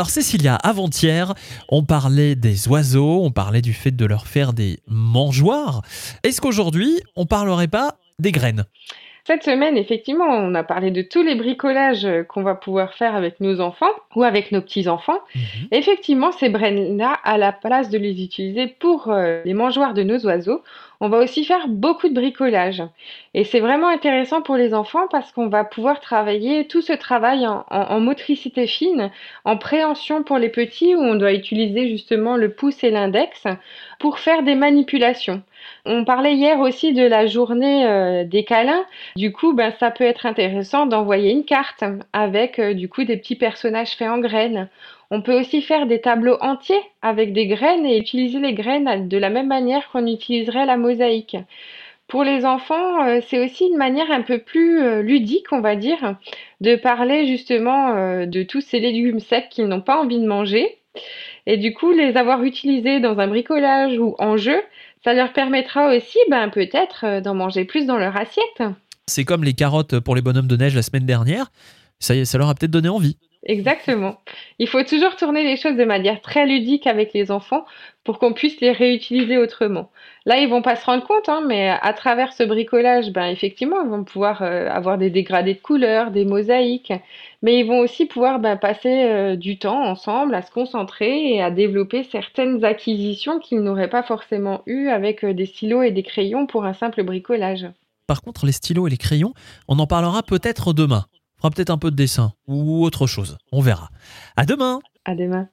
Alors Cécilia, avant-hier, on parlait des oiseaux, on parlait du fait de leur faire des mangeoires. Est-ce qu'aujourd'hui, on parlerait pas des graines? Cette semaine, effectivement, on a parlé de tous les bricolages qu'on va pouvoir faire avec nos enfants ou avec nos petits-enfants. Mhm. Effectivement, ces graines-là, à la place de les utiliser pour euh, les mangeoires de nos oiseaux, on va aussi faire beaucoup de bricolage. Et c'est vraiment intéressant pour les enfants parce qu'on va pouvoir travailler tout ce travail en, motricité fine, en préhension pour les petits où on doit utiliser justement le pouce et l'index pour faire des manipulations. On parlait hier aussi de la journée euh, des câlins. Du coup, ben, ça peut être intéressant d'envoyer une carte avec euh, du coup des petits personnages en graines. On peut aussi faire des tableaux entiers avec des graines et utiliser les graines de la même manière qu'on utiliserait la mosaïque. Pour les enfants, euh, c'est aussi une manière un peu plus euh, ludique, on va dire, de parler justement euh, de tous ces légumes secs qu'ils n'ont pas envie de manger. Et du coup, les avoir utilisés dans un bricolage ou en jeu, ça leur permettra aussi ben, peut-être d'en manger plus dans leur assiette. C'est comme les carottes pour les bonhommes de neige la semaine dernière. Ça, ça leur a peut-être donné envie. Exactement. Il faut toujours tourner les choses de manière très ludique avec les enfants pour qu'on puisse les réutiliser autrement. Là, ils vont pas se rendre compte, hein, mais à travers ce bricolage, ben effectivement, ils vont pouvoir euh, avoir des dégradés de couleurs, des mosaïques, mais ils vont aussi pouvoir ben, passer euh, du temps ensemble à se concentrer et à développer certaines acquisitions qu'ils n'auraient pas forcément eues avec euh, des stylos et des crayons pour un simple bricolage. Par contre, les stylos et les crayons, on en parlera peut-être demain fera peut-être un peu de dessin ou autre chose. On verra. À demain. À demain.